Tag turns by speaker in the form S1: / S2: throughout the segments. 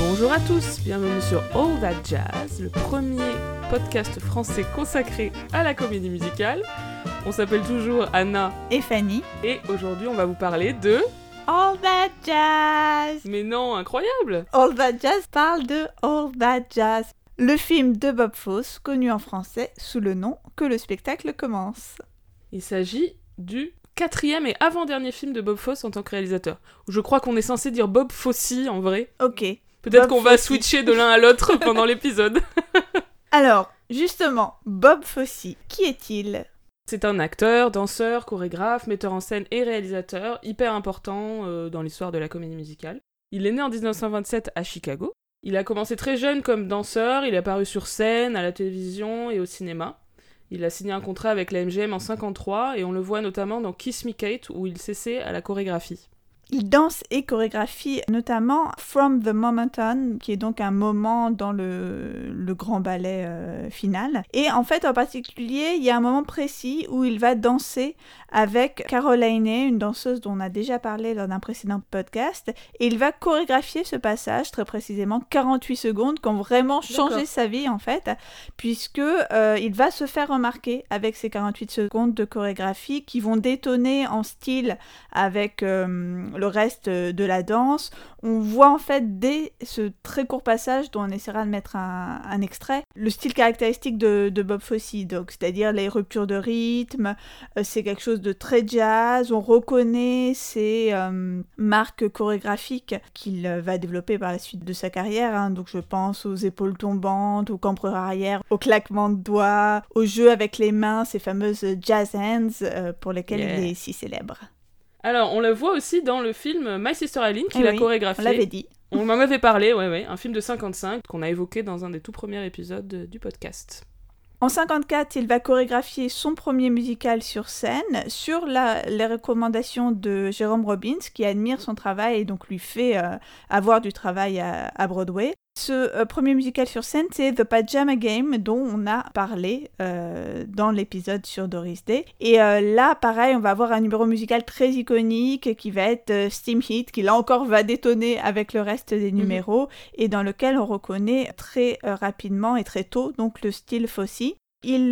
S1: Bonjour à tous, bienvenue sur All That Jazz, le premier podcast français consacré à la comédie musicale. On s'appelle toujours Anna
S2: et Fanny.
S1: Et aujourd'hui, on va vous parler de
S2: All That Jazz.
S1: Mais non, incroyable
S2: All That Jazz parle de All That Jazz, le film de Bob Fosse, connu en français sous le nom Que le spectacle commence.
S1: Il s'agit du quatrième et avant-dernier film de Bob Fosse en tant que réalisateur. Je crois qu'on est censé dire Bob Fosse en vrai.
S2: Ok.
S1: Peut-être qu'on va switcher de l'un à l'autre pendant l'épisode.
S2: Alors, justement, Bob Fosse, qui est-il?
S1: C'est un acteur, danseur, chorégraphe, metteur en scène et réalisateur hyper important euh, dans l'histoire de la comédie musicale. Il est né en 1927 à Chicago. Il a commencé très jeune comme danseur, il est apparu sur scène, à la télévision et au cinéma. Il a signé un contrat avec la MGM en 53 et on le voit notamment dans Kiss Me Kate où il s'essaie à la chorégraphie.
S2: Il danse et chorégraphie notamment From the Moment On, qui est donc un moment dans le, grand ballet euh, final. Et en fait, en particulier, il y a un moment précis où il va danser avec Caroline, une danseuse dont on a déjà parlé lors d'un précédent podcast. Et il va chorégraphier ce passage, très précisément 48 secondes, qui ont vraiment changé sa vie en fait, puisque euh, il va se faire remarquer avec ces 48 secondes de chorégraphie qui vont détonner en style avec euh, le reste de la danse. On voit en fait dès ce très court passage dont on essaiera de mettre un, extrait, le style caractéristique de, Bob Fosse, donc c'est-à-dire les ruptures de rythme, euh, c'est quelque chose de très jazz, on reconnaît ces euh, marques chorégraphiques qu'il va développer par la suite de sa carrière, hein. donc je pense aux épaules tombantes, au cambreur arrière, au claquement de doigts, au jeu avec les mains, ces fameuses jazz hands euh, pour lesquelles il est si célèbre.
S1: Alors, on le voit aussi dans le film My Sister Eileen, qui l'a chorégraphié.
S2: On l'avait dit.
S1: On m'en avait parlé, ouais, ouais. Un film de 55 qu'on a évoqué dans un des tout premiers épisodes du podcast.
S2: En 54, il va chorégraphier son premier musical sur scène sur les recommandations de Jérôme Robbins qui admire son travail et donc lui fait euh, avoir du travail à Broadway. Ce euh, premier musical sur scène, c'est The Pajama Game, dont on a parlé euh, dans l'épisode sur Doris Day. Et euh, là, pareil, on va avoir un numéro musical très iconique qui va être Steam Heat, qui là encore va détonner avec le reste des mhm. numéros, et dans lequel on reconnaît très rapidement et très tôt donc le style Fossy. Il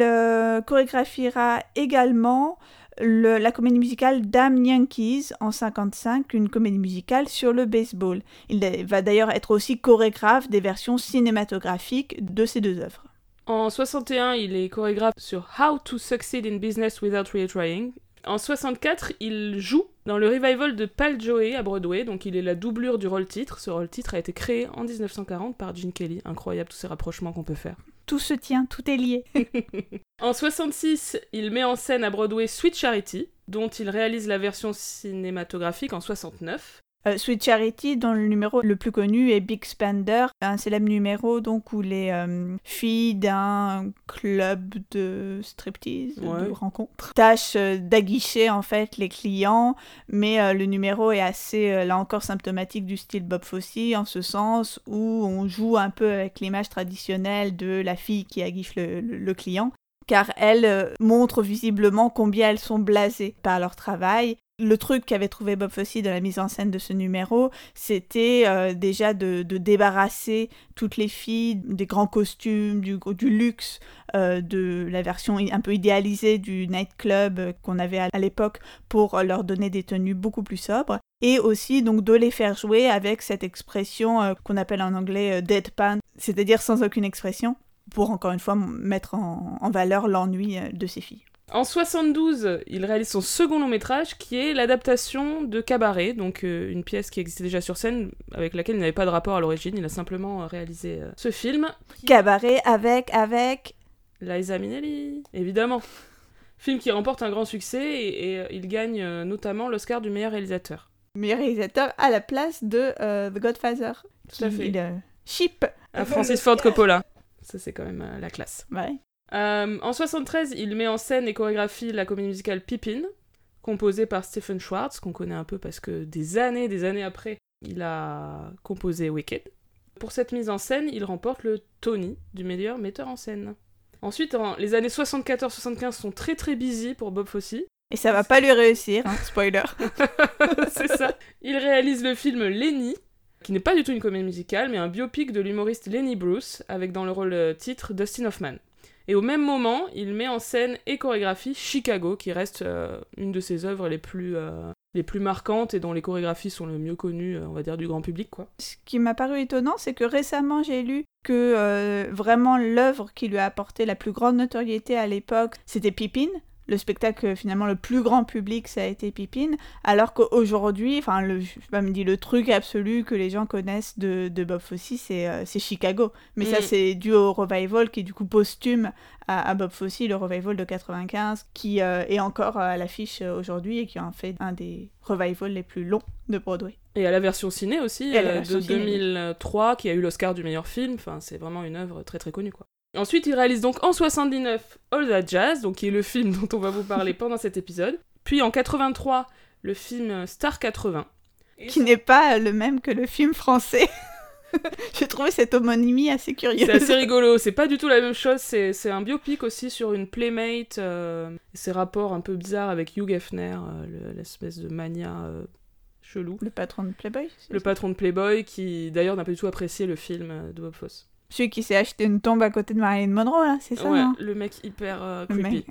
S2: chorégraphiera également la comédie musicale Damn Yankees en 55, une comédie musicale sur le baseball. Il va d'ailleurs être aussi chorégraphe des versions cinématographiques de ces deux œuvres.
S1: En 61, il est chorégraphe sur How to Succeed in Business Without Really Trying. En 64, il joue dans le revival de Pal Joey à Broadway, donc il est la doublure du rôle titre. Ce rôle titre a été créé en 1940 par Gene Kelly. Incroyable tous ces rapprochements qu'on peut faire
S2: tout se tient, tout est lié.
S1: en 66, il met en scène à Broadway Sweet Charity, dont il réalise la version cinématographique en 69.
S2: Euh, Sweet Charity, dont le numéro le plus connu est Big Spender, un célèbre numéro donc où les euh, filles d'un club de striptease, de rencontre, tâchent euh, d'aguicher en fait les clients, mais le numéro est assez, là encore, symptomatique du style Bob Fosse, en ce sens où on joue un peu avec l'image traditionnelle de la fille qui aguiche le client car elles montrent visiblement combien elles sont blasées par leur travail le truc qu'avait trouvé Bob Fosse dans la mise en scène de ce numéro, c'était euh, déjà de, débarrasser toutes les filles des grands costumes, du, luxe, euh, de la version un peu idéalisée du nightclub euh, qu'on avait à, l'époque pour leur donner des tenues beaucoup plus sobres. Et aussi donc de les faire jouer avec cette expression qu'on appelle en anglais deadpan, c'est-à-dire sans aucune expression, pour encore une fois mettre en valeur l'ennui de ces filles.
S1: En 72, il réalise son second long métrage qui est l'adaptation de Cabaret, donc euh, une pièce qui existait déjà sur scène avec laquelle il n'avait pas de rapport à l'origine, il a simplement euh, réalisé euh, ce film.
S2: Cabaret avec avec
S1: Liza Minnelli, évidemment. Film qui remporte un grand succès et, il gagne notamment l'Oscar du meilleur réalisateur.
S2: Meilleur réalisateur à la place de The Godfather.
S1: Tout à fait.
S2: Il, chip.
S1: À Francis Ford Coppola. Ça c'est quand même la classe.
S2: Ouais.
S1: Euh, en 73, il met en scène et chorégraphie la comédie musicale Pippin, composée par Stephen Schwartz, qu'on connaît un peu parce que des années, des années après, il a composé Wicked. Pour cette mise en scène, il remporte le Tony du meilleur metteur en scène. Ensuite, les années 74-75 sont très très busy pour Bob Fosse.
S2: Et ça va pas lui réussir, hein, spoiler.
S1: C'est ça. Il réalise le film Lenny, qui n'est pas du tout une comédie musicale, mais un biopic de l'humoriste Lenny Bruce, avec dans le rôle euh, titre Dustin Hoffman. Et au même moment, il met en scène et chorégraphie Chicago, qui reste euh, une de ses œuvres les plus, euh, les plus marquantes et dont les chorégraphies sont le mieux connues, on va dire, du grand public. Quoi.
S2: Ce qui m'a paru étonnant, c'est que récemment j'ai lu que vraiment l'œuvre qui lui a apporté la plus grande notoriété à l'époque, c'était Pippin, le spectacle finalement le plus grand public ça a été Pippin alors qu'aujourd'hui enfin le je pas me dire le truc absolu que les gens connaissent de, de Bob Fosse c'est euh, Chicago. Mais ça mm. c'est dû au revival qui est du coup posthume à, Bob Fosse le revival de 95 qui euh, est encore à l'affiche aujourd'hui et qui en fait un des revivals les plus longs de Broadway.
S1: Et à la version ciné aussi euh, de 2003 qui a eu l'Oscar du meilleur film enfin c'est vraiment une œuvre très très connue quoi Ensuite, il réalise donc en 79 All That Jazz, donc qui est le film dont on va vous parler pendant cet épisode. Puis en 83, le film Star 80.
S2: Qui n'est pas le même que le film français. J'ai trouvé cette homonymie assez curieuse.
S1: C'est assez rigolo, c'est pas du tout la même chose, c'est un biopic aussi sur une playmate, euh, ses rapports un peu bizarres avec Hugh Hefner, euh, l'espèce de mania euh, chelou.
S2: Le patron de Playboy
S1: Le patron de Playboy, qui d'ailleurs n'a pas du tout apprécié le film de Bob Fosse.
S2: Celui qui s'est acheté une tombe à côté de Marilyn Monroe, là, c'est ça
S1: Ouais, le mec hyper euh, creepy.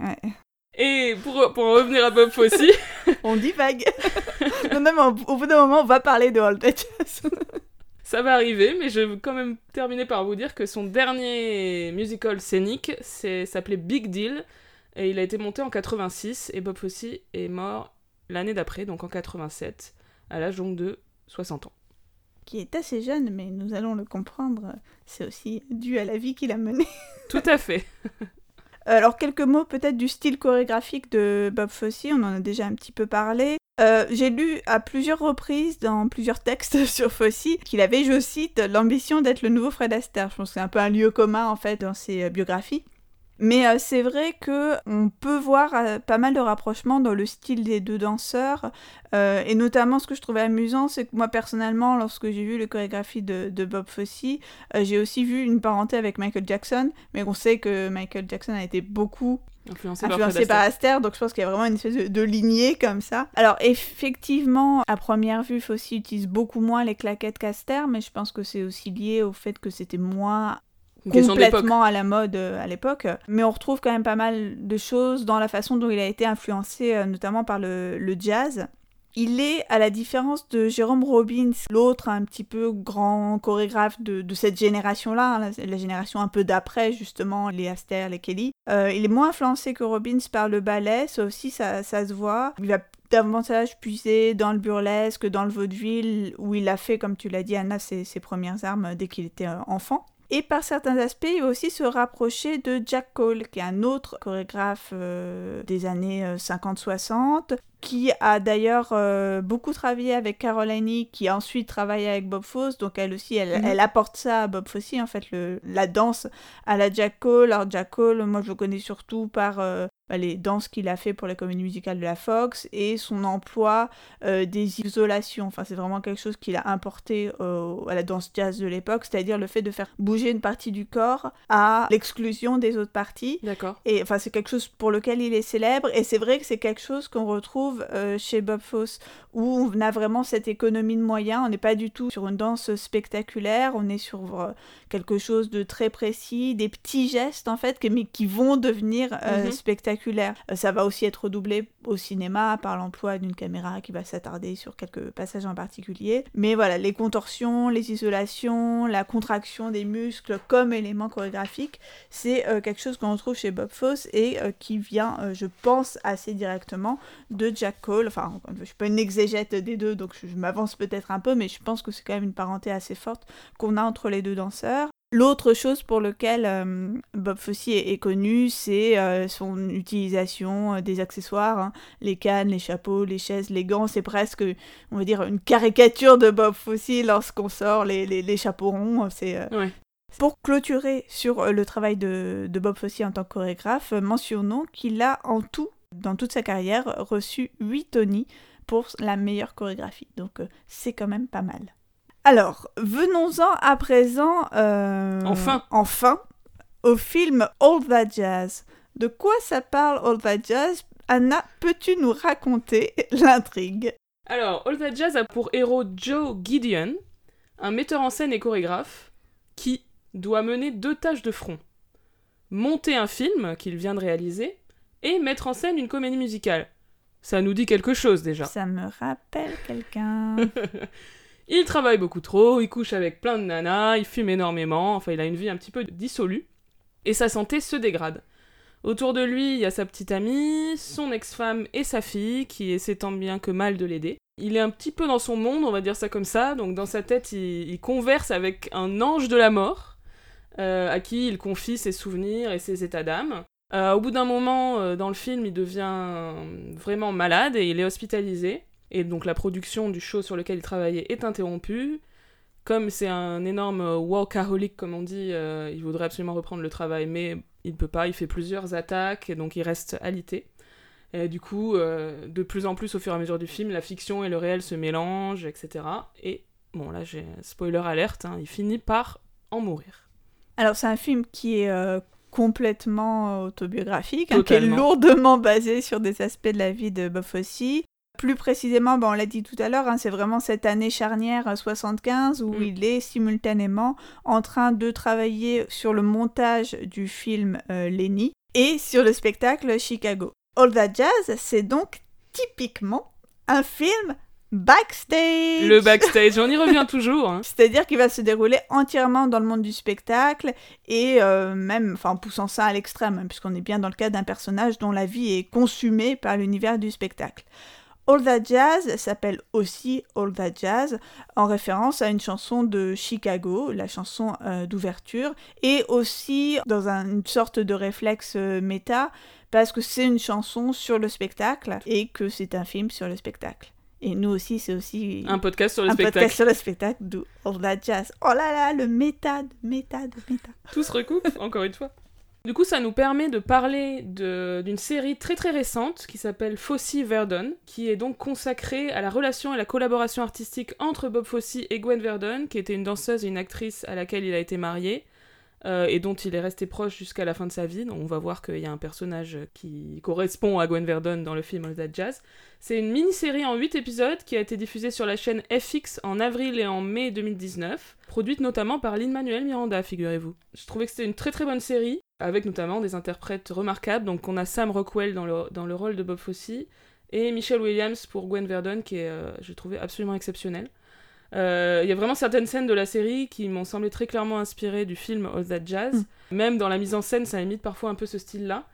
S1: Et pour, pour revenir à Bob Fosse...
S2: on Non, non, mais au bout d'un moment, on va parler de Old
S1: Ça va arriver, mais je vais quand même terminer par vous dire que son dernier musical scénique s'appelait Big Deal, et il a été monté en 86, et Bob Fosse est mort l'année d'après, donc en 87, à l'âge donc de 60 ans
S2: qui est assez jeune, mais nous allons le comprendre, c'est aussi dû à la vie qu'il a menée.
S1: Tout à fait.
S2: Alors quelques mots peut-être du style chorégraphique de Bob Fosse, on en a déjà un petit peu parlé. Euh, j'ai lu à plusieurs reprises dans plusieurs textes sur Fosse qu'il avait, je cite, l'ambition d'être le nouveau Fred Astaire. Je pense que c'est un peu un lieu commun en fait dans ses euh, biographies. Mais euh, c'est vrai que on peut voir euh, pas mal de rapprochements dans le style des deux danseurs. Euh, et notamment, ce que je trouvais amusant, c'est que moi, personnellement, lorsque j'ai vu les chorégraphies de, Bob Fosse, j'ai aussi vu une parenté avec Michael Jackson. Mais on sait que Michael Jackson a été beaucoup influencé, par, Astaire, donc je pense qu'il y a vraiment une espèce de, de, lignée comme ça. Alors effectivement, à première vue, Fosse utilise beaucoup moins les claquettes qu'Astaire, mais je pense que c'est aussi lié au fait que c'était moins complètement à la mode euh, à l'époque. Mais on retrouve quand même pas mal de choses dans la façon dont il a été influencé, euh, notamment par le, jazz. Il est, à la différence de Jérôme Robbins, l'autre un petit peu grand chorégraphe de, cette génération-là, hein, la, génération un peu d'après, justement, les Aster, les Kelly, euh, il est moins influencé que Robbins par le ballet, ça aussi, ça, ça se voit. Il va davantage puiser dans le burlesque, dans le vaudeville, où il a fait, comme tu l'as dit, Anna, ses premières armes dès qu'il était enfant. Et par certains aspects, il va aussi se rapprocher de Jack Cole, qui est un autre chorégraphe euh, des années 50-60, euh, qui a d'ailleurs euh, beaucoup travaillé avec Caroline qui a ensuite travaillé avec Bob Fosse, donc elle aussi, elle, mhm. elle apporte ça à Bob Fosse, en fait, le, la danse à la Jack Cole. Alors Jack Cole, moi je le connais surtout par les danses qu'il a fait pour la comédie musicale de la Fox et son emploi euh, des isolations. Enfin, c'est vraiment quelque chose qu'il a importé à la danse jazz de l'époque, c'est-à-dire le fait de faire bouger une partie du corps à l'exclusion des autres parties.
S1: D'accord.
S2: Et enfin, c'est quelque chose pour lequel il est célèbre et c'est vrai que c'est quelque chose qu'on retrouve euh, chez Bob Fosse où on a vraiment cette économie de moyens. On n'est pas du tout sur une danse spectaculaire, on est sur euh, quelque chose de très précis, des petits gestes en fait, mais qui vont devenir mhm. spectaculaires euh, ça va aussi être doublé au cinéma par l'emploi d'une caméra qui va s'attarder sur quelques passages en particulier. Mais voilà, les contorsions, les isolations, la contraction des muscles comme élément chorégraphique, c'est euh, quelque chose qu'on retrouve chez Bob Fosse et euh, qui vient, je pense, assez directement de Jack Cole. Enfin, je suis pas une exégète des deux, donc je m'avance peut-être un peu, mais je pense que c'est quand même une parenté assez forte qu'on a entre les deux danseurs. L'autre chose pour laquelle euh, Bob Fosse est, connu, c'est euh, son utilisation euh, des accessoires, hein. les cannes, les chapeaux, les chaises, les gants. C'est presque, on va dire, une caricature de Bob Fosse lorsqu'on sort les, les, chapeaux ronds. C'est Pour clôturer sur le travail de, de Bob Fosse en tant que chorégraphe, mentionnons qu'il a en tout, dans toute sa carrière, reçu 8 Tony pour la meilleure chorégraphie. Donc c'est quand même pas mal. Alors, venons-en à présent. Euh,
S1: enfin.
S2: Enfin, au film All That Jazz. De quoi ça parle All That Jazz? Anna, peux-tu nous raconter l'intrigue?
S1: Alors, All That Jazz a pour héros Joe Gideon, un metteur en scène et chorégraphe qui doit mener deux tâches de front. Monter un film qu'il vient de réaliser et mettre en scène une comédie musicale. Ça nous dit quelque chose déjà.
S2: Ça me rappelle quelqu'un.
S1: il travaille beaucoup trop, il couche avec plein de nanas, il fume énormément, enfin il a une vie un petit peu dissolue. Et sa santé se dégrade. Autour de lui, il y a sa petite amie, son ex-femme et sa fille qui essaient tant bien que mal de l'aider. Il est un petit peu dans son monde, on va dire ça comme ça, donc dans sa tête, il, converse avec un ange de la mort, euh, à qui il confie ses souvenirs et ses états d'âme. Euh, au bout d'un moment, euh, dans le film, il devient vraiment malade et il est hospitalisé. Et donc la production du show sur lequel il travaillait est interrompue. Comme c'est un énorme workaholic, comme on dit, il voudrait absolument reprendre le travail, mais il ne peut pas, il fait plusieurs attaques, et donc il reste alité. Et du coup, euh, de plus en plus au fur et à mesure du film, la fiction et le réel se mélangent, etc. Et bon, là, j'ai spoiler alerte, hein, il finit par en mourir.
S2: Alors, c'est un film qui est euh, complètement autobiographique, hein, qui est lourdement basé sur des aspects de la vie de Bob Fosse. Plus précisément, ben, on l'a dit tout à l'heure, hein, c'est vraiment cette année charnière 75 où mm. il est simultanément en train de travailler sur le montage du film euh, Lenny et sur le spectacle Chicago. All That Jazz, c'est donc typiquement un film backstage.
S1: Le backstage, on y revient toujours. Hein.
S2: C'est-à-dire qu'il va se dérouler entièrement dans le monde du spectacle et euh, même, enfin, en poussant ça à l'extrême, hein, puisqu'on est bien dans le cas d'un personnage dont la vie est consumée par l'univers du spectacle. All That Jazz s'appelle aussi All That Jazz en référence à une chanson de Chicago, la chanson euh, d'ouverture, et aussi dans une sorte de réflexe euh, méta parce que c'est une chanson sur le spectacle et que c'est un film sur le spectacle. Et nous aussi, c'est aussi
S1: un podcast sur le
S2: un
S1: spectacle.
S2: podcast sur le spectacle d'où All That Jazz. Oh là là, le méta de méta de méta.
S1: Tout se recoupe, encore une fois. Du coup, ça nous permet de parler d'une série très très récente qui s'appelle Fosse Verdon, qui est donc consacrée à la relation et la collaboration artistique entre Bob Fosse et Gwen Verdon, qui était une danseuse et une actrice à laquelle il a été marié. Euh, et dont il est resté proche jusqu'à la fin de sa vie. Donc on va voir qu'il y a un personnage qui correspond à Gwen Verdon dans le film All That Jazz. C'est une mini-série en 8 épisodes qui a été diffusée sur la chaîne FX en avril et en mai 2019, produite notamment par Lin-Manuel Miranda, figurez-vous. Je trouvais que c'était une très très bonne série, avec notamment des interprètes remarquables. Donc on a Sam Rockwell dans le, dans le rôle de Bob Fosse, et Michelle Williams pour Gwen Verdon, qui est, euh, je trouvais, absolument exceptionnelle. Euh, il y a vraiment certaines scènes de la série qui m'ont semblé très clairement inspirées du film All That Jazz. Mm. Même dans la mise en scène, ça imite parfois un peu ce style-là.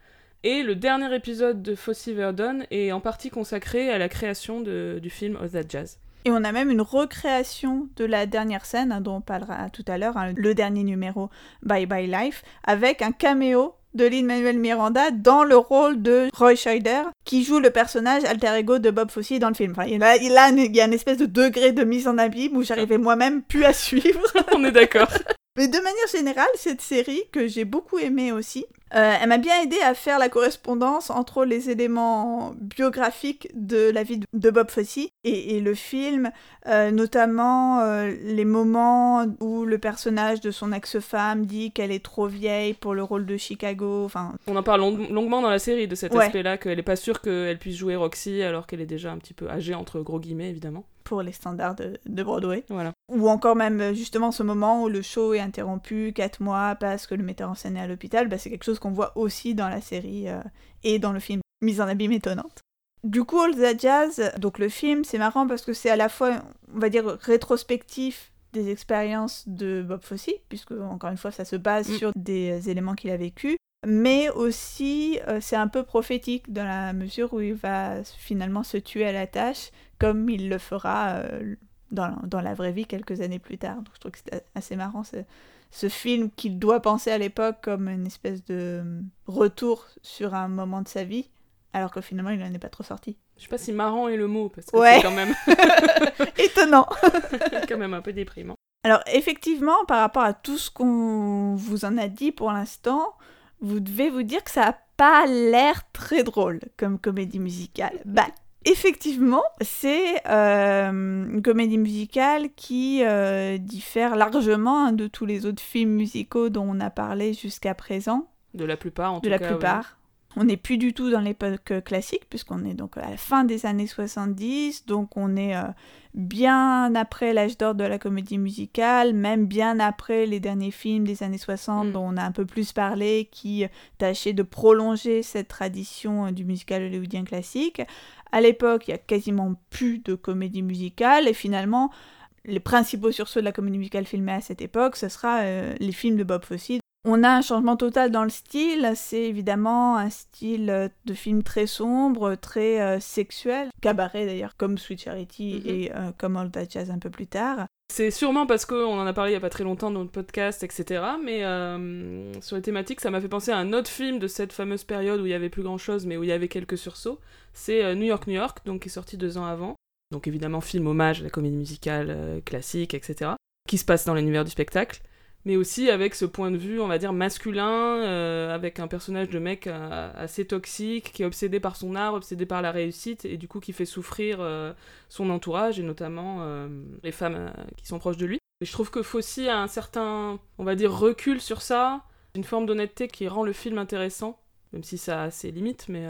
S1: Et le dernier épisode de Fosse Verdon est en partie consacré à la création du film All That Jazz.
S2: Et on a même une recréation de la dernière scène, hein, dont on parlera tout à l'heure, hein, le dernier numéro Bye Bye Life, avec un caméo de Lin-Manuel Miranda dans le rôle de Roy Scheider, qui joue le personnage alter ego de Bob Fosse dans le film. Enfin, il, a, il, a, il y a une espèce de degré de mise en abîme où j'arrivais moi-même plus à suivre.
S1: On est d'accord.
S2: Mais de manière générale, cette série, que j'ai beaucoup aimée aussi, euh, elle m'a bien aidé à faire la correspondance entre les éléments biographiques de la vie de Bob Fosse et, le film, euh, notamment euh, les moments où le personnage de son ex-femme dit qu'elle est trop vieille pour le rôle de Chicago. Enfin,
S1: on en parle longuement dans la série de cet aspect-là, qu'elle n'est pas sûre qu'elle puisse jouer Roxy alors qu'elle est déjà un petit peu âgée entre gros guillemets évidemment
S2: pour les standards de, Broadway.
S1: Voilà.
S2: Ou encore même justement ce moment où le show est interrompu 4 mois parce que le metteur en scène est à l'hôpital, bah, c'est quelque chose qu'on voit aussi dans la série euh, et dans le film Mise en abîme étonnante. Du coup, All the Jazz, donc le film, c'est marrant parce que c'est à la fois, on va dire, rétrospectif des expériences de Bob Fosse, puisque encore une fois, ça se base mm. sur des éléments qu'il a vécu, mais aussi euh, c'est un peu prophétique dans la mesure où il va finalement se tuer à la tâche comme il le fera euh, dans, dans, la vraie vie quelques années plus tard. Donc je trouve que c'est assez marrant ce, ce film qu'il doit penser à l'époque comme une espèce de euh, retour sur un moment de sa vie, alors que finalement il n'en est pas trop sorti.
S1: Je sais pas si marrant est le mot, parce que c'est quand même...
S2: Étonnant
S1: Quand même un peu déprimant.
S2: Alors effectivement, par rapport à tout ce qu'on vous en a dit pour l'instant, vous devez vous dire que ça n'a pas l'air très drôle comme comédie musicale. Bah, effectivement, c'est euh, une comédie musicale qui euh, diffère largement hein, de tous les autres films musicaux dont on a parlé jusqu'à présent.
S1: De la plupart, en
S2: tout
S1: cas.
S2: De la plupart. On n'est plus du tout dans l'époque classique, puisqu'on est donc à la fin des années 70, donc on est euh, bien après l'âge d'or de la comédie musicale, même bien après les derniers films des années 60 mm. dont on a un peu plus parlé, qui tâchaient de prolonger cette tradition euh, du musical hollywoodien classique. À l'époque, il y a quasiment plus de comédie musicale, et finalement, les principaux sursauts de la comédie musicale filmée à cette époque, ce sera euh, les films de Bob Fosse, on a un changement total dans le style, c'est évidemment un style euh, de film très sombre, très euh, sexuel, cabaret d'ailleurs, comme Sweet Charity mhm. et euh, comme All That Jazz un peu plus tard.
S1: C'est sûrement parce qu'on en a parlé il y a pas très longtemps dans notre podcast, etc. Mais sur les thématiques, ça m'a fait penser à un autre film de cette fameuse période où il y avait plus grand chose, mais où il y avait quelques sursauts. C'est New York, New York, donc qui est sorti deux ans avant. Donc évidemment, film hommage à la comédie musicale classique, etc. Qui se passe dans l'univers du spectacle mais aussi avec ce point de vue, on va dire, masculin, euh, avec un personnage de mec euh, assez toxique, qui est obsédé par son art, obsédé par la réussite, et du coup qui fait souffrir euh, son entourage, et notamment les femmes qui sont proches de lui. Et je trouve que Fossi a un certain, on va dire, recul sur ça, une forme d'honnêteté qui rend le film intéressant, même si ça a ses limites, mais...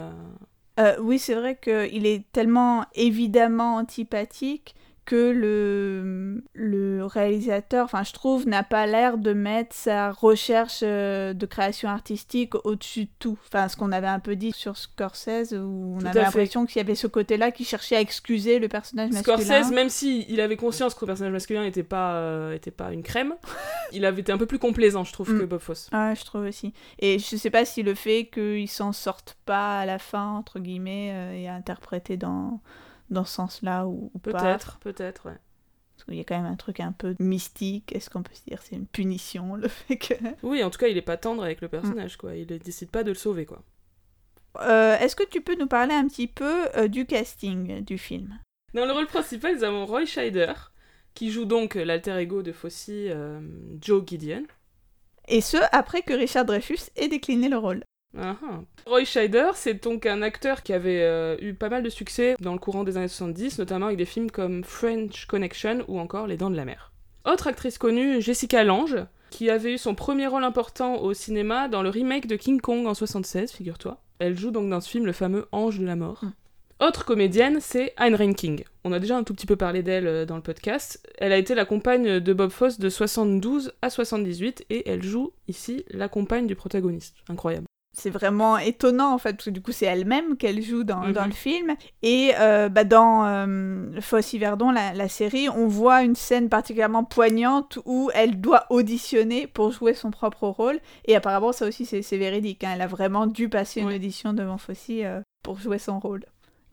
S2: oui, c'est vrai qu'il est tellement évidemment antipathique que le, le réalisateur, enfin je trouve, n'a pas l'air de mettre sa recherche euh, de création artistique au-dessus de tout. Enfin, ce qu'on avait un peu dit sur Scorsese, où on avait l'impression qu'il y avait ce côté-là qui cherchait à excuser le personnage masculin.
S1: Scorsese, même s'il il avait conscience que le personnage masculin n'était pas, euh, était pas une crème, il avait été un peu plus complaisant, je trouve, que mm. Bob Fosse.
S2: Ah, je trouve aussi. Et je sais pas si le fait qu'il s'en sorte pas à la fin, entre guillemets, euh, est interprété dans dans ce sens-là ou,
S1: peut-être, peut-être, ouais.
S2: Parce qu'il y a quand même un truc un peu mystique. Est-ce qu'on peut se dire c'est une punition le fait que.
S1: Oui, en tout cas, il est pas tendre avec le personnage, quoi. Il décide pas de le sauver, quoi.
S2: Euh, est-ce que tu peux nous parler un petit peu euh, du casting du film?
S1: Dans le rôle principal, nous avons Roy Scheider, qui joue donc l'alter ego de Fossey, euh, Joe Gideon.
S2: Et ce, après que Richard Dreyfus ait décliné le rôle.
S1: Ah. Roy Scheider, c'est donc un acteur qui avait euh, eu pas mal de succès dans le courant des années 70, notamment avec des films comme French Connection ou encore Les Dents de la Mer. Autre actrice connue, Jessica Lange, qui avait eu son premier rôle important au cinéma dans le remake de King Kong en 76, figure-toi. Elle joue donc dans ce film le fameux Ange de la mort. Hmm. Autre comédienne, c'est Ayn Ranking. On a déjà un tout petit peu parlé d'elle euh, dans le podcast. Elle a été la compagne de Bob Fosse de 72 à 78 et elle joue ici la compagne du protagoniste. Incroyable
S2: c'est vraiment étonnant en fait, parce que du coup c'est elle-même qu'elle joue dans, dans,
S1: mhm.
S2: le film. Et euh, bah, dans euh, Fosse Verdon, la, la, série, on voit une scène particulièrement poignante où elle doit auditionner pour jouer son propre rôle. Et apparemment ça aussi c'est véridique, hein. elle a vraiment dû passer une audition devant Fosse euh, pour jouer son rôle.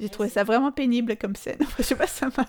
S2: J'ai trouvé ça vraiment pénible comme scène. je sais pas, ça m'a...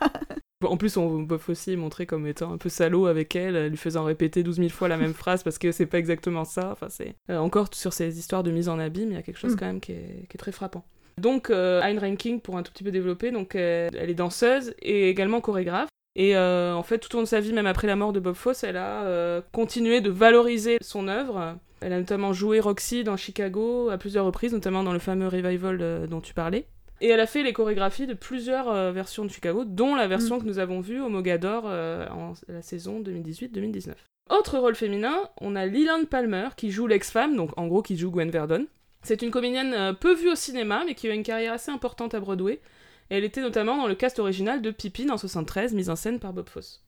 S1: En plus, on peut aussi montrer comme étant un peu salaud avec elle, lui faisant répéter 12 000 fois la même phrase parce que c'est pas exactement ça. Enfin, c'est euh, encore sur ces histoires de mise en abîme, il y a quelque chose mm. quand même qui est, très frappant. Donc, euh, Ayn Ranking, pour un tout petit peu développer, donc euh, elle est danseuse et également chorégraphe. Et euh, en fait, tout au long de sa vie, même après la mort de Bob Fosse, elle a continué de valoriser son œuvre. Elle a notamment joué Roxy dans Chicago à plusieurs reprises, notamment dans le fameux revival dont tu parlais. Et elle a fait les chorégraphies de plusieurs euh, versions de Chicago, dont la version mm. que nous avons vue au Mogador euh, en la saison 2018-2019. Autre rôle féminin, on a Leland Palmer qui joue l'ex-femme, donc en gros qui joue Gwen Verdon. C'est une comédienne euh, peu vue au cinéma, mais qui a une carrière assez importante à Broadway. Et elle était notamment dans le cast original de Pippin en 73, mise en scène par Bob Fosse.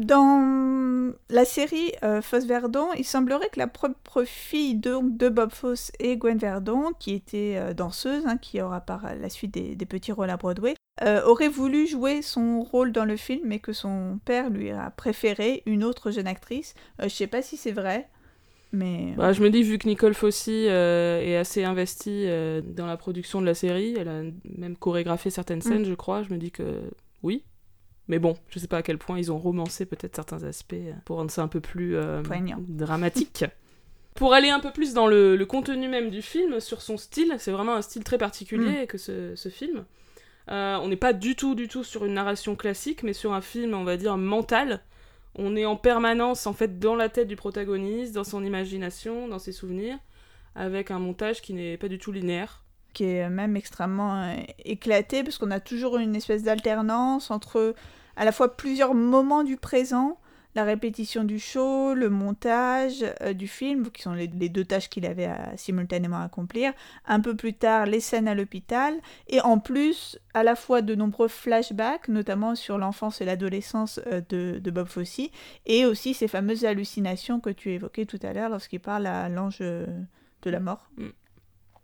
S2: Dans la série euh, Fosse Verdon, il semblerait que la propre fille de, de Bob Fosse et Gwen Verdon, qui était euh, danseuse, hein, qui aura par la suite des, petits rôles à Broadway, euh, aurait voulu jouer son rôle dans le film, mais que son père lui a préféré une autre jeune actrice. je sais pas si c'est vrai, mais...
S1: Bah, je me dis, vu que Nicole Fossey est assez investie dans la production de la série, elle a même chorégraphié certaines scènes, mm. je crois, je me dis que oui, mais bon, je sais pas à quel point ils ont romancé peut-être certains aspects euh, pour rendre ça un peu plus euh, dramatique. pour aller un peu plus dans le, contenu même du film, sur son style, c'est vraiment un style très particulier mm. que ce, film. Euh, on n'est pas du tout, du tout sur une narration classique, mais sur un film, on va dire, mental. On est en permanence, en fait, dans la tête du protagoniste, dans son imagination, dans ses souvenirs, avec un montage qui n'est pas du tout linéaire
S2: qui est même extrêmement éclaté parce qu'on a toujours une espèce d'alternance entre à la fois plusieurs moments du présent. la répétition du show, le montage euh, du film, qui sont les, deux tâches qu'il avait à simultanément accomplir. Un peu plus tard, les scènes à l'hôpital. Et en plus, à la fois de nombreux flashbacks, notamment sur l'enfance et l'adolescence euh, de, Bob Fosse, et aussi ces fameuses hallucinations que tu évoquais tout à l'heure lorsqu'il parle à l'ange de la mort. Mm.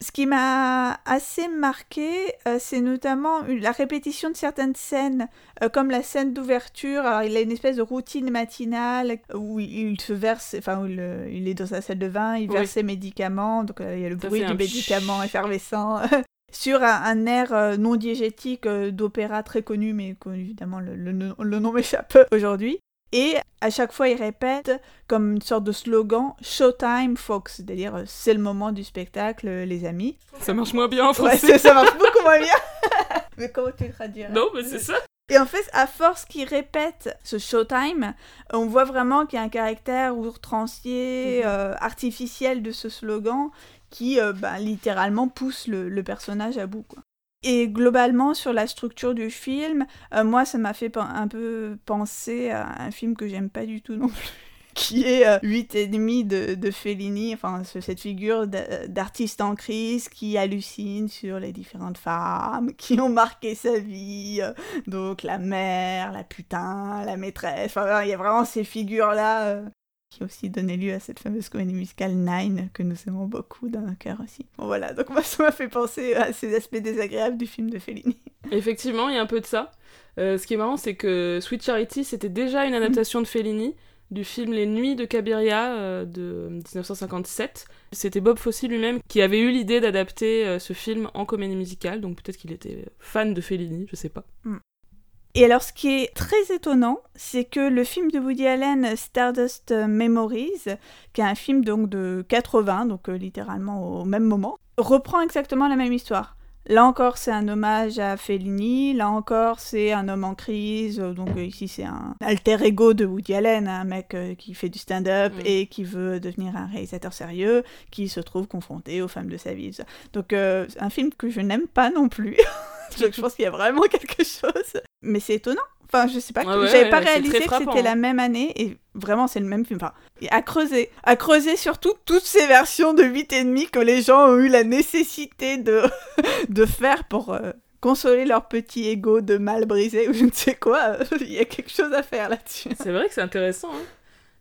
S2: Ce qui m'a assez marqué, euh, c'est notamment la répétition de certaines scènes, euh, comme la scène d'ouverture. Alors, il a une espèce de routine matinale où il, se verse, enfin, euh, il, est dans sa salle de vin, il verse ses médicaments, donc il y a le bruit du médicament effervescent. sur un, air non diégétique d'opéra très connu, mais évidemment le, le nom m'échappe aujourd'hui. Et à chaque fois, il répète comme une sorte de slogan Showtime, Fox, c'est-à-dire c'est le moment du spectacle, les amis.
S1: Ça marche moins bien en français.
S2: Ouais, ça marche beaucoup moins bien. mais comment tu le traduirais
S1: Non, mais c'est ça.
S2: Et en fait, à force qu'il répète ce showtime, on voit vraiment qu'il y a un caractère outrancier, mhm. euh, artificiel de ce slogan qui euh, bah, littéralement pousse le, le, personnage à bout. Quoi. Et globalement, sur la structure du film, euh, moi, ça m'a fait un peu penser à un film que j'aime pas du tout non plus. qui est euh, et demi de, de Fellini, enfin cette figure d'artiste en crise qui hallucine sur les différentes femmes qui ont marqué sa vie, euh, donc la mère, la putain, la maîtresse, enfin il y a vraiment ces figures-là qui a aussi donné lieu à cette fameuse comédie musicale Nine, que nous aimons beaucoup dans un cœur aussi. Bon voilà, donc moi ça m'a fait penser à ces aspects désagréables du film de Fellini.
S1: Effectivement, il y a un peu de ça. Euh, ce qui est marrant, c'est que Sweet Charity, c'était déjà une adaptation de Fellini du film Les Nuits de Cabiria euh, de 1957. C'était Bob Fosse lui-même qui avait eu l'idée d'adapter euh, ce film en comédie musicale, donc peut-être qu'il était fan de Fellini, je sais pas. Mm.
S2: Et alors, ce qui est très étonnant, c'est que le film de Woody Allen, Stardust Memories, qui est un film donc de 80, donc euh, littéralement au même moment, reprend exactement la même histoire. Là encore, c'est un hommage à Fellini. Là encore, c'est un homme en crise. Donc euh, ici, c'est un alter ego de Woody Allen, un mec euh, qui fait du stand-up et qui veut devenir un réalisateur sérieux, qui se trouve confronté aux femmes de sa vie. Donc un film que je n'aime pas non plus. je pense qu'il y a vraiment quelque chose mais c'est étonnant. Enfin, je sais pas, j'avais pas réalisé que c'était la même année et vraiment c'est le même film. Enfin, à creuser, à creuser surtout toutes ces versions de 8 et demi que les gens ont eu la nécessité de, de faire pour euh, consoler leur petit ego de mal brisé ou je ne sais quoi. Il y a quelque chose à faire là-dessus.
S1: C'est vrai que c'est intéressant, hein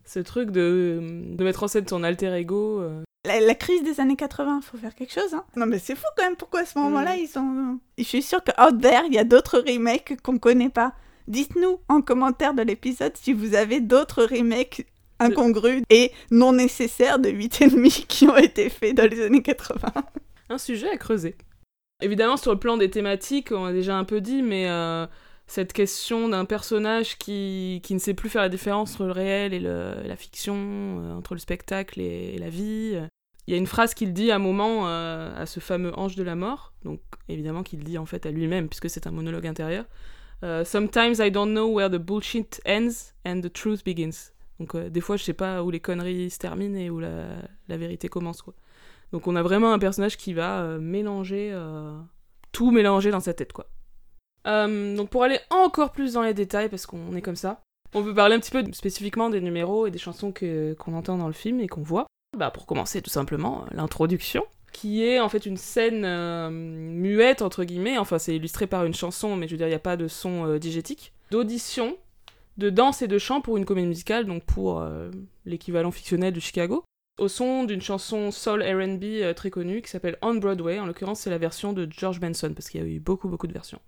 S1: ce truc de, de mettre en scène ton alter ego. Euh.
S2: La, crise des années 80, faut faire quelque chose. Hein. Non mais c'est fou quand même, pourquoi à ce moment-là mm. ils sont... Je suis sûre que out there, il y a d'autres remakes qu'on connaît pas. Dites-nous en commentaire de l'épisode si vous avez d'autres remakes incongrus et non nécessaires de 8,5 qui ont été faits dans les années 80.
S1: Un sujet à creuser. Évidemment, sur le plan des thématiques, on a déjà un peu dit, mais euh, cette question d'un personnage qui, qui, ne sait plus faire la différence entre le réel et la fiction, euh, entre le spectacle et, la vie. Il y a une phrase qu'il dit à un moment euh, à ce fameux ange de la mort, donc évidemment qu'il dit en fait à lui-même puisque c'est un monologue intérieur. Euh, Sometimes I don't know where the bullshit ends and the truth begins. Donc des fois je sais pas où les conneries se terminent et où la, la vérité commence quoi. Donc on a vraiment un personnage qui va mélanger tout mélanger dans sa tête quoi. Euh, donc pour aller encore plus dans les détails, parce qu'on est comme ça, on veut parler un petit peu spécifiquement des numéros et des chansons qu'on entend dans le film et qu'on voit. Bah pour commencer tout simplement, l'introduction, qui est en fait une scène euh, muette, entre guillemets, enfin c'est illustré par une chanson, mais je veux dire, il n'y a pas de son euh, digétique, d'audition, de danse et de chant pour une comédie musicale, donc pour l'équivalent fictionnel de Chicago au son d'une chanson soul R&B très connue qui s'appelle On Broadway. En l'occurrence, c'est la version de George Benson parce qu'il y a eu beaucoup beaucoup de versions.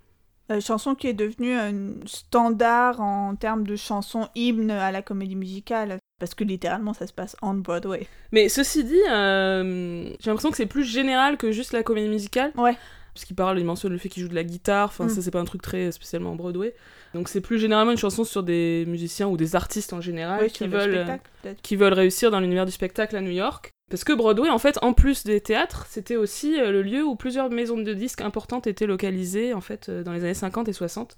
S2: Euh, chanson qui est devenue un standard en termes de chanson hymne à la comédie musicale. Parce que littéralement, ça se passe on Broadway.
S1: Mais ceci dit, euh, j'ai l'impression que c'est plus général que juste la comédie musicale.
S2: Ouais.
S1: Parce qu'il parle, il mentionne le fait qu'il joue de la guitare, enfin, mm. ça, c'est pas un truc très spécialement Broadway. Donc, c'est plus généralement une chanson sur des musiciens ou des artistes en général qui, veulent, qui veulent réussir dans l'univers du spectacle à New York. Parce que Broadway, en fait, en plus des théâtres, c'était aussi euh, le lieu où plusieurs maisons de disques importantes étaient localisées, en fait, euh, dans les années 50 et 60.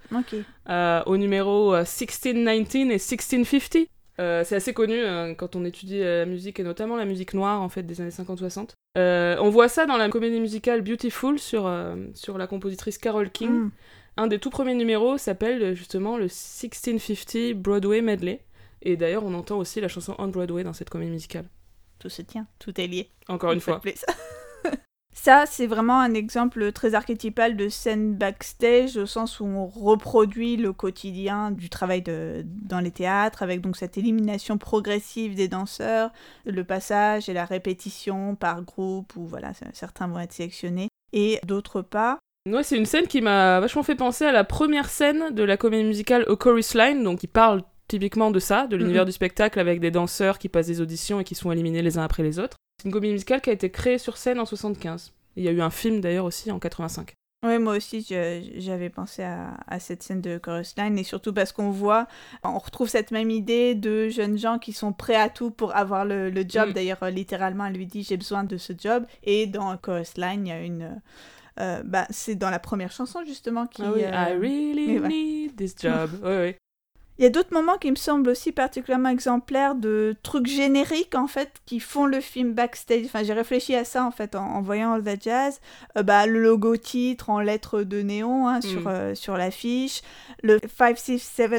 S1: Euh, au numéro 1619 et 1650. C'est assez connu quand on étudie la musique, et notamment la musique noire, en fait, des années 50-60. on voit ça dans la comédie musicale Beautiful sur, sur la compositrice Carole King. Mm. Un des tout premiers numéros s'appelle justement le 1650 Broadway Medley. Et d'ailleurs, on entend aussi la chanson On Broadway dans cette comédie musicale.
S2: Tout se tient, tout est lié.
S1: Encore une fois.
S2: Ça, c'est vraiment un exemple très archétypal de scène backstage, au sens où on reproduit le quotidien du travail de, dans les théâtres, avec donc cette élimination progressive des danseurs, le passage et la répétition par groupe, où voilà, certains vont être sélectionnés, et d'autres pas.
S1: Ouais, c'est une scène qui m'a vachement fait penser à la première scène de la comédie musicale A Chorus Line, donc qui parle typiquement de ça, de l'univers du spectacle avec des danseurs qui passent des auditions et qui sont éliminés les uns après les autres. C'est une comédie musicale qui a été créée sur scène en 75. Il y a eu un film d'ailleurs aussi en 85.
S2: Oui, moi aussi, j'avais pensé à, cette scène de Chorus Line, et surtout parce qu'on voit, on retrouve cette même idée de jeunes gens qui sont prêts à tout pour avoir le, job. Mm. D'ailleurs, littéralement, elle lui dit J'ai besoin de ce job. Et dans Chorus Line, il y a une. Euh, bah, c'est dans la première chanson justement qui.
S1: Ah oui, I euh, really need this job. oui, oui.
S2: Il y a d'autres moments qui me semblent aussi particulièrement exemplaires de trucs génériques en fait qui font le film backstage. Enfin, j'ai réfléchi à ça en fait en, voyant All That Jazz. Euh, bah, le logo titre en lettres de néon hein, sur, mm. euh, sur l'affiche. Le 5, 6, 7,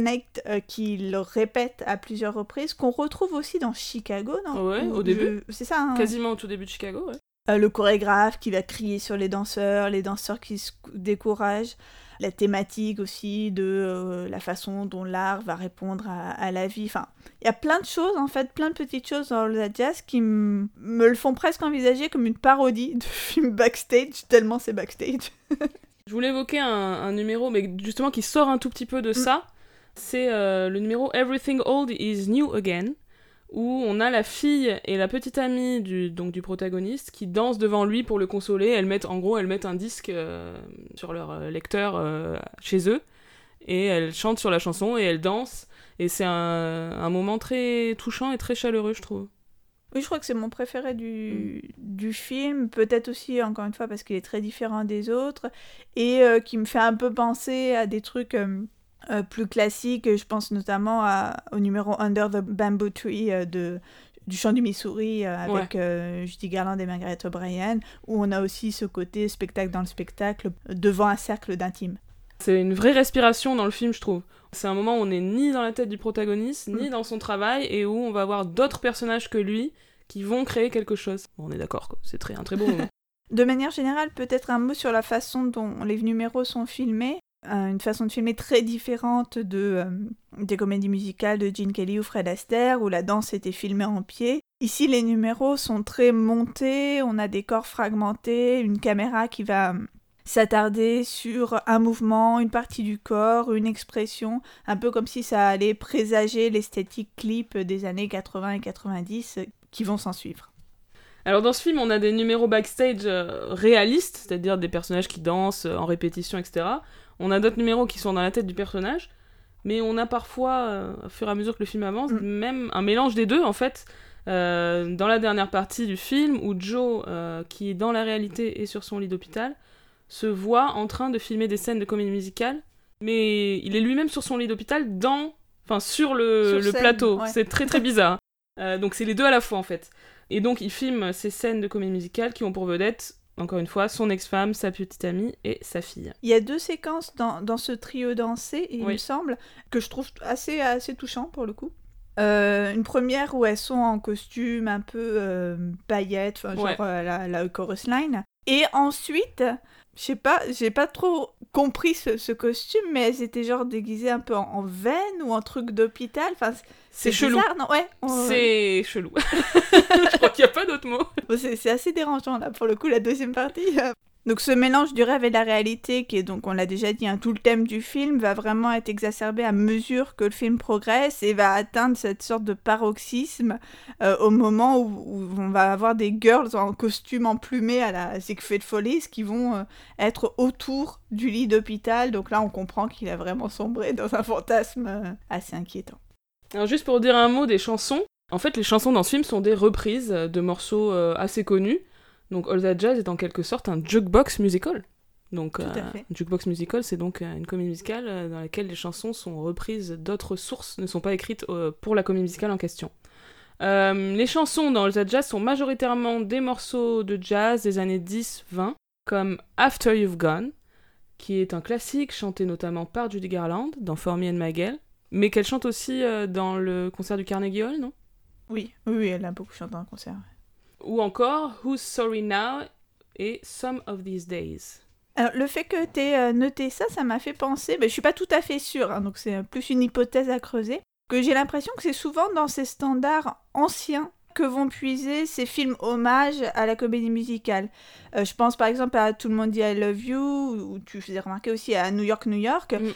S2: 8 qui le répète à plusieurs reprises, qu'on retrouve aussi dans Chicago. Non?
S1: Ouais, au début.
S2: C'est ça. Hein.
S1: Quasiment au tout début de Chicago, ouais.
S2: Euh, le chorégraphe qui va crier sur les danseurs, les danseurs qui se découragent la thématique aussi de euh, la façon dont l'art va répondre à, la vie. Enfin, il y a plein de choses, en fait, plein de petites choses dans le jazz qui me le font presque envisager comme une parodie de film backstage, tellement c'est backstage.
S1: Je voulais évoquer un, numéro, mais justement qui sort un tout petit peu de mm. ça. C'est euh, le numéro Everything Old is New Again où on a la fille et la petite amie du, donc, du protagoniste qui dansent devant lui pour le consoler. Elles mettent, en gros, elles mettent un disque euh, sur leur euh, lecteur euh, chez eux et elles chantent sur la chanson et elles dansent. Et c'est un, moment très touchant et très chaleureux, je trouve.
S2: Oui, je crois que c'est mon préféré du, mm. du film, peut-être aussi, encore une fois, parce qu'il est très différent des autres, et qui me fait un peu penser à des trucs euh, plus classique, je pense notamment au numéro Under the Bamboo Tree euh, de, du chant du Missouri euh, avec Judy Garland et Margaret O'Brien, où on a aussi ce côté spectacle dans le spectacle devant un cercle d'intimes.
S1: C'est une vraie respiration dans le film, je trouve. C'est un moment où on n'est ni dans la tête du protagoniste, ni mm. dans son travail, et où on va voir d'autres personnages que lui qui vont créer quelque chose. on est d'accord, c'est très, un très beau moment.
S2: De manière générale, peut-être un mot sur la façon dont les numéros sont filmés une façon de filmer très différente de, euh, des comédies musicales de Gene Kelly ou Fred Astaire, où la danse était filmée en pied. Ici, les numéros sont très montés, on a des corps fragmentés, une caméra qui va euh, s'attarder sur un mouvement, une partie du corps, une expression, un peu comme si ça allait présager l'esthétique clip des années 80 et 90 euh, qui vont s'en suivre.
S1: Alors dans ce film, on a des numéros backstage réalistes, c'est-à-dire des personnages qui dansent en répétition, etc. On a d'autres numéros qui sont dans la tête du personnage, mais on a parfois, euh, au fur et à mesure que le film avance, mm. même un mélange des deux en fait. Euh, dans la dernière partie du film, où Joe, euh, qui est dans la réalité et sur son lit d'hôpital, se voit en train de filmer des scènes de comédie musicale, mais il est lui-même sur son lit d'hôpital dans, enfin sur le, plateau. C'est très très bizarre. donc c'est les deux à la fois en fait. Et donc il filme ces scènes de comédie musicale qui ont pour vedette encore une fois, son ex-femme, sa petite amie et sa fille.
S2: Il y a deux séquences dans, dans ce trio dansé, il me semble, que je trouve assez, assez touchant pour le coup. Euh, une première où elles sont en costume un peu euh, paillettes, genre euh, la, la chorus line. Et ensuite, je sais pas, j'ai pas trop compris ce, costume, mais elles étaient genre déguisées un peu en, veine ou en truc d'hôpital. Enfin,
S1: c'est chelou.
S2: Bizarre, non? Ouais,
S1: C'est chelou. je crois qu'il n'y a pas d'autre mot.
S2: c'est assez dérangeant là pour le coup la deuxième partie. Donc ce mélange du rêve et de la réalité, qui est donc, on l'a déjà dit, hein, tout le thème du film, va vraiment être exacerbé à mesure que le film progresse et va atteindre cette sorte de paroxysme euh, au moment où, on va avoir des girls en costume emplumé à la Siegfried Follies qui vont euh, être autour du lit d'hôpital. Donc là, on comprend qu'il a vraiment sombré dans un fantasme euh, assez inquiétant.
S1: Alors juste pour dire un mot des chansons, en fait les chansons dans ce film sont des reprises de morceaux assez connus. Donc All That Jazz est en quelque sorte un jukebox musical. Donc,
S2: un
S1: euh, jukebox musical, c'est donc euh, une comédie musicale euh, dans laquelle les chansons sont reprises d'autres sources, ne sont pas écrites pour la comédie musicale en question. les chansons dans All That Jazz sont majoritairement des morceaux de jazz des années 10-20, comme After You've Gone, qui est un classique chanté notamment par Judy Garland dans For Me and My mais qu'elle chante aussi euh, dans le concert du Carnegie Hall, non?
S2: Oui, oui, elle a beaucoup chanté dans le concert.
S1: Ou encore Who's Sorry Now et Some of These Days.
S2: Alors, le fait que tu aies noté ça, ça m'a fait penser, mais je suis pas tout à fait sûre, hein, donc c'est plus une hypothèse à creuser, que j'ai l'impression que c'est souvent dans ces standards anciens que vont puiser ces films hommages à la comédie musicale. Euh, je pense par exemple à Tout le monde dit I love you, ou tu faisais remarquer aussi à New York, New York.
S1: Mm.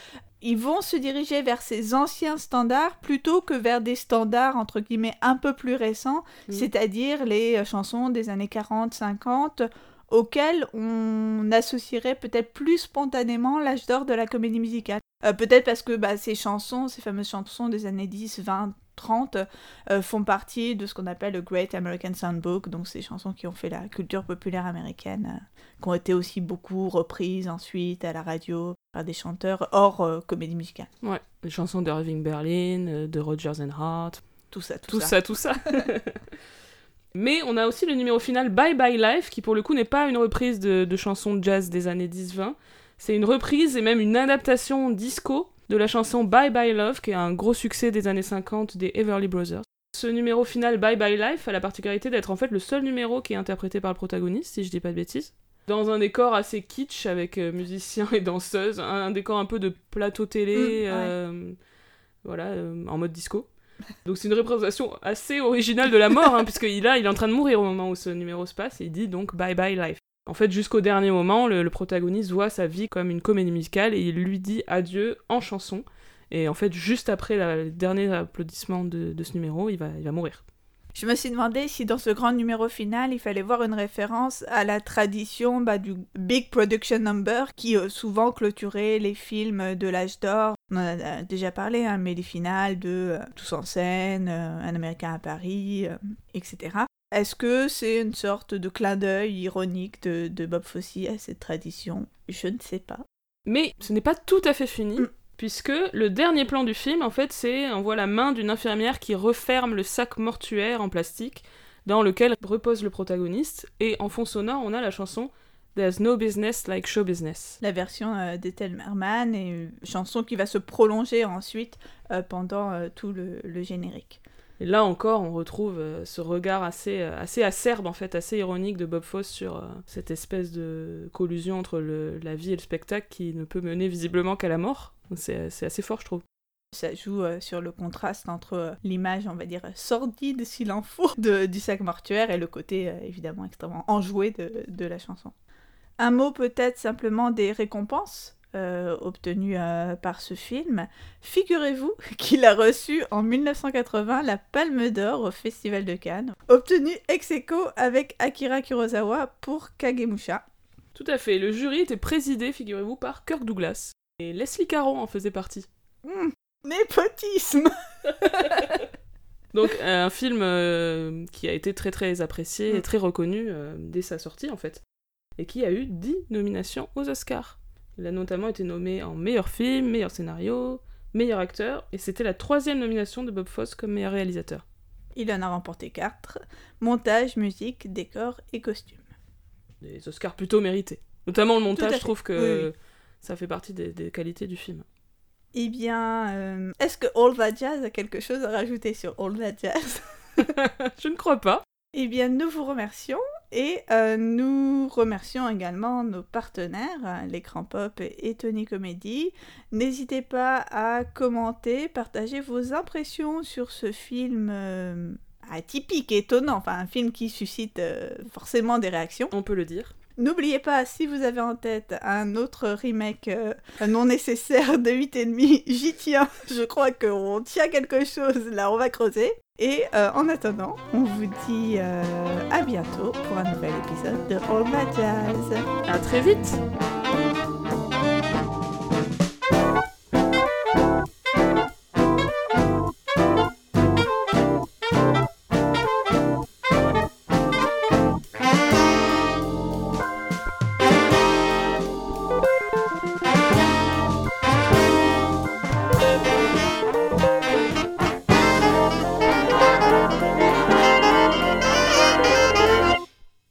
S2: Ils vont se diriger vers ces anciens standards plutôt que vers des standards entre guillemets un peu plus récents,
S1: Mm.
S2: c'est-à-dire les euh, chansons des années 40, 50 auxquelles on associerait peut-être plus spontanément l'âge d'or de la comédie musicale. Euh, peut-être parce que bah, ces chansons, ces fameuses chansons des années 10, 20, 30 euh, font partie de ce qu'on appelle le Great American Songbook, donc ces chansons qui ont fait la culture populaire américaine, euh, qui ont été aussi beaucoup reprises ensuite à la radio par des chanteurs hors euh, comédie musicale.
S1: Ouais, les chansons de Irving Berlin, de Rodgers and Hart,
S2: Tout ça, tout,
S1: tout
S2: ça.
S1: ça, tout ça. Mais on a aussi le numéro final Bye Bye Life, qui pour le coup n'est pas une reprise de, de chansons de jazz des années 10-20. C'est une reprise et même une adaptation disco de la chanson Bye Bye Love, qui est un gros succès des années 50 des Everly Brothers. Ce numéro final Bye Bye Life a la particularité d'être en fait le seul numéro qui est interprété par le protagoniste, si je dis pas de bêtises. Dans un décor assez kitsch avec euh, musiciens et danseuses, un, décor un peu de plateau télé,
S2: Mm, ouais.
S1: euh, voilà, euh, en mode disco. Donc c'est une représentation assez originale de la mort, hein, puisqu'il il est en train de mourir au moment où ce numéro se passe, et il dit donc bye bye life. En fait, jusqu'au dernier moment, le, protagoniste voit sa vie comme une comédie musicale et il lui dit adieu en chanson. Et en fait, juste après le dernier applaudissement de, ce numéro, il va, il va mourir.
S2: Je me suis demandé si dans ce grand numéro final, il fallait voir une référence à la tradition bah, du Big Production Number qui euh, souvent clôturait les films de l'âge d'or. On en a euh, déjà parlé, hein, mais les finales de euh, Tous en scène, Un Américain à Paris, etc. Est-ce que c'est une sorte de clin d'œil ironique de, de Bob Fosse à cette tradition? Je ne sais pas.
S1: Mais ce n'est pas tout à fait fini,
S2: Mm.
S1: puisque le dernier plan du film, en fait, c'est on voit la main d'une infirmière qui referme le sac mortuaire en plastique dans lequel repose le protagoniste, et en fond sonore, on a la chanson There's no business like show business.
S2: La version euh, d'Ethel Merman et une chanson qui va se prolonger ensuite euh, pendant euh, tout le- le générique.
S1: Et là encore, on retrouve euh, ce regard assez, euh, assez acerbe, en fait, assez ironique de Bob Fosse sur euh, cette espèce de collusion entre la vie et le spectacle qui ne peut mener visiblement qu'à la mort. C'est assez fort, je trouve.
S2: Ça joue sur le contraste entre l'image, on va dire, sordide s'il en faut, de- du sac mortuaire et le côté évidemment extrêmement enjoué de la chanson. Un mot peut-être simplement des récompenses? Euh, obtenues euh, par ce film. Figurez-vous qu'il a reçu en 1980 la Palme d'Or au Festival de Cannes, obtenu ex aequo avec Akira Kurosawa pour Kagemusha.
S1: Tout à fait. Le jury était présidé, figurez-vous, par Kirk Douglas. Et Leslie Caron en faisait partie.
S2: Hmm, népotisme
S1: Donc un film euh, qui a été très très apprécié et très reconnu euh, dès sa sortie en fait. Et qui a eu 10 nominations aux Oscars. Il a notamment été nommé en meilleur film, meilleur scénario, meilleur acteur, et c'était la troisième nomination de Bob Fosse comme meilleur réalisateur.
S2: Il en a remporté 4. Montage, musique, décor et costume.
S1: Des Oscars plutôt mérités. Notamment le montage, je trouve que
S2: Oui, oui.
S1: ça fait partie des, des qualités du film.
S2: Eh bien, euh, est-ce que All That Jazz a quelque chose à rajouter sur All That Jazz?
S1: Je ne crois pas.
S2: Eh bien, nous vous remercions et euh, nous remercions également nos partenaires, euh, l'écran pop et, Tony Comedy. N'hésitez pas à commenter, partager vos impressions sur ce film euh, atypique, étonnant, enfin un film qui suscite euh, forcément des réactions.
S1: On peut le dire.
S2: N'oubliez pas, si vous avez en tête un autre remake non nécessaire de 8,5, j'y tiens. Je crois qu'on tient quelque chose, là on va creuser. Et euh, en attendant, on vous dit euh, à bientôt pour un nouvel épisode de All My Jazz.
S1: À très vite